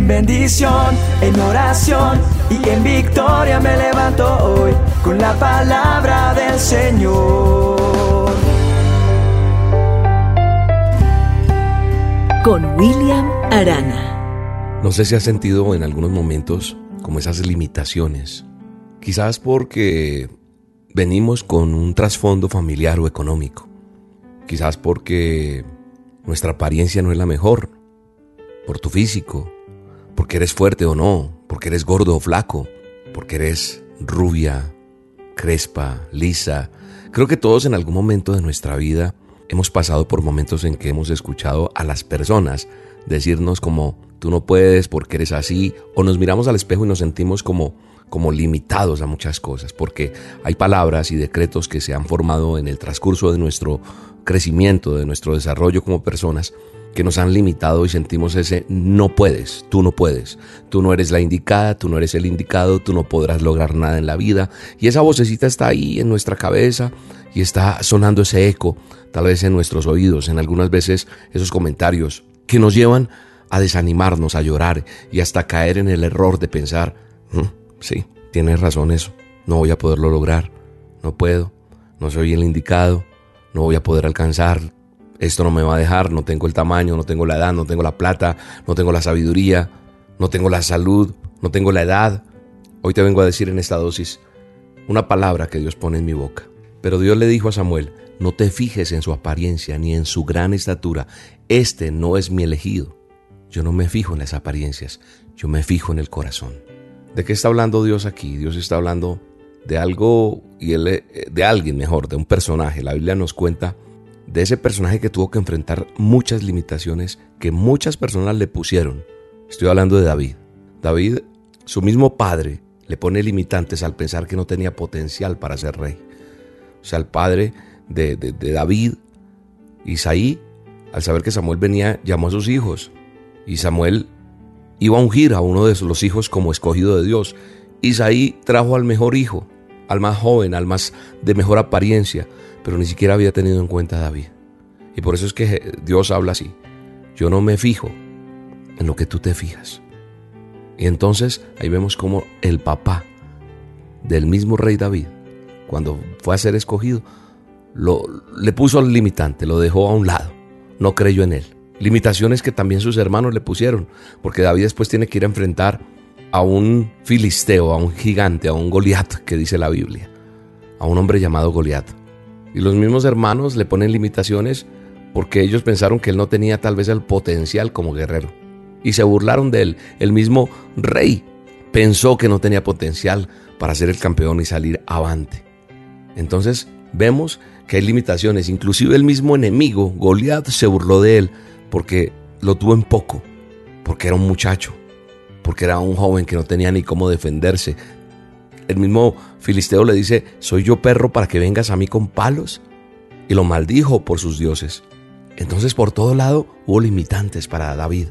En bendición, en oración y en victoria me levanto hoy con la palabra del Señor. Con William Arana. No sé si has sentido en algunos momentos como esas limitaciones. Quizás porque venimos con un trasfondo familiar o económico. Quizás porque nuestra apariencia no es la mejor. Por tu físico. Porque eres fuerte o no. Porque eres gordo o flaco. Porque eres rubia, crespa, lisa. Creo que todos en algún momento de nuestra vida hemos pasado por momentos en que hemos escuchado a las personas decirnos como tú no puedes porque eres así o nos miramos al espejo y nos sentimos como como limitados a muchas cosas, porque hay palabras y decretos que se han formado en el transcurso de nuestro crecimiento, de nuestro desarrollo como personas, que nos han limitado y sentimos ese no puedes, tú no puedes, tú no eres la indicada, tú no eres el indicado, tú no podrás lograr nada en la vida. Y esa vocecita está ahí en nuestra cabeza y está sonando ese eco, tal vez en nuestros oídos, en algunas veces esos comentarios que nos llevan a desanimarnos, a llorar y hasta caer en el error de pensar, mm, Sí, tienes razón eso. No voy a poderlo lograr. No puedo. No soy el indicado. No voy a poder alcanzar. Esto no me va a dejar. No tengo el tamaño, no tengo la edad, no tengo la plata, no tengo la sabiduría, no tengo la salud, no tengo la edad. Hoy te vengo a decir en esta dosis una palabra que Dios pone en mi boca. Pero Dios le dijo a Samuel, no te fijes en su apariencia ni en su gran estatura. Este no es mi elegido. Yo no me fijo en las apariencias, yo me fijo en el corazón. ¿De qué está hablando Dios aquí? Dios está hablando de algo y eh, de alguien mejor, de un personaje. La Biblia nos cuenta de ese personaje que tuvo que enfrentar muchas limitaciones que muchas personas le pusieron. Estoy hablando de David. David, su mismo padre, le pone limitantes al pensar que no tenía potencial para ser rey. O sea, el padre de, de David, Isaí, al saber que Samuel venía, llamó a sus hijos. Y Samuel iba a ungir a uno de los hijos como escogido de Dios. Isaí trajo al mejor hijo, al más joven, al más de mejor apariencia, pero ni siquiera había tenido en cuenta a David. Y por eso es que Dios habla así. Yo no me fijo en lo que tú te fijas. Y entonces ahí vemos como el papá del mismo rey David, cuando fue a ser escogido, lo, le puso al limitante, lo dejó a un lado, no creyó en él. Limitaciones que también sus hermanos le pusieron, porque David después tiene que ir a enfrentar a un filisteo, a un gigante, a un Goliat, que dice la Biblia, a un hombre llamado Goliat. Y los mismos hermanos le ponen limitaciones porque ellos pensaron que él no tenía tal vez el potencial como guerrero. Y se burlaron de él. El mismo rey pensó que no tenía potencial para ser el campeón y salir avante. Entonces vemos que hay limitaciones. Inclusive el mismo enemigo, Goliat, se burló de él porque lo tuvo en poco, porque era un muchacho, porque era un joven que no tenía ni cómo defenderse. El mismo Filisteo le dice, ¿soy yo perro para que vengas a mí con palos? Y lo maldijo por sus dioses. Entonces por todo lado hubo limitantes para David.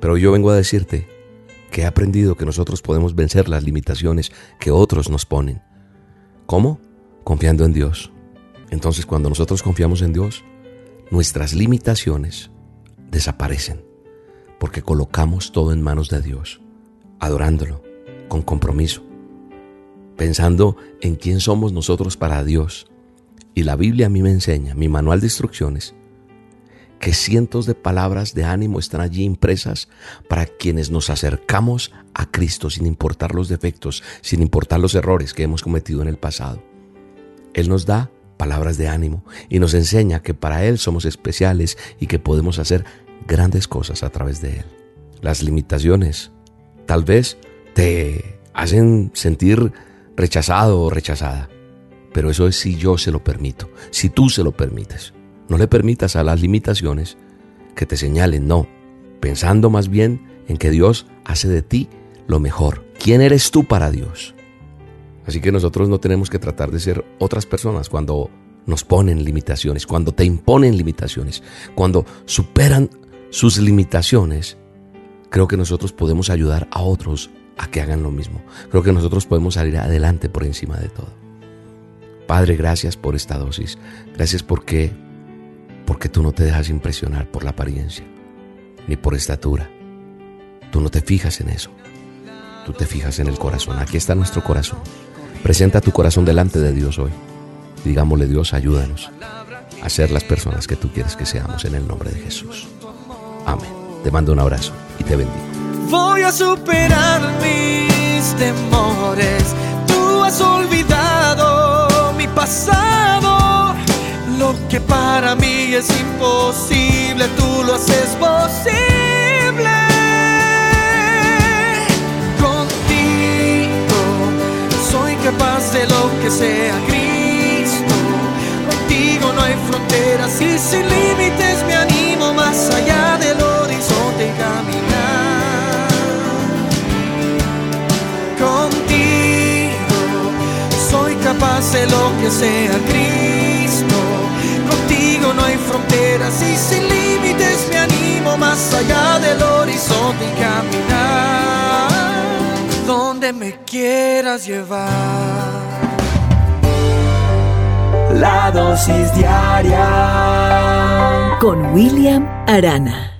Pero yo vengo a decirte que he aprendido que nosotros podemos vencer las limitaciones que otros nos ponen. ¿Cómo? Confiando en Dios. Entonces cuando nosotros confiamos en Dios, nuestras limitaciones desaparecen, porque colocamos todo en manos de Dios, adorándolo, con compromiso, pensando en quién somos nosotros para Dios. Y la Biblia a mí me enseña, mi manual de instrucciones, que cientos de palabras de ánimo están allí impresas para quienes nos acercamos a Cristo sin importar los defectos, sin importar los errores que hemos cometido en el pasado. Él nos da palabras de ánimo y nos enseña que para Él somos especiales y que podemos hacer grandes cosas a través de Él. Las limitaciones tal vez te hacen sentir rechazado o rechazada, pero eso es si yo se lo permito, si tú se lo permites. No le permitas a las limitaciones que te señalen, no, pensando más bien en que Dios hace de ti lo mejor. ¿Quién eres tú para Dios? Así que nosotros no tenemos que tratar de ser otras personas cuando nos ponen limitaciones, cuando te imponen limitaciones, cuando superan sus limitaciones. Creo que nosotros podemos ayudar a otros a que hagan lo mismo. Creo que nosotros podemos salir adelante por encima de todo. Padre, gracias por esta dosis. Gracias porque porque tú no te dejas impresionar por la apariencia ni por estatura. tú no te fijas en eso. Tú te fijas en el corazón. Aquí está nuestro corazón. Presenta tu corazón delante de Dios hoy. Digámosle, Dios, ayúdanos a ser las personas que tú quieres que seamos en el nombre de Jesús. Amén. Te mando un abrazo y te bendigo. Voy a superar mis temores. Tú has olvidado mi pasado. Lo que para mí es imposible, tú lo haces posible. Contigo soy capaz de lo que sea Cristo. Contigo no hay fronteras y sin límites soy capaz de lo que sea Cristo. Contigo no hay fronteras y sin límites me animo más allá del horizonte y caminar donde me quieras llevar. La dosis diaria Con William Arana.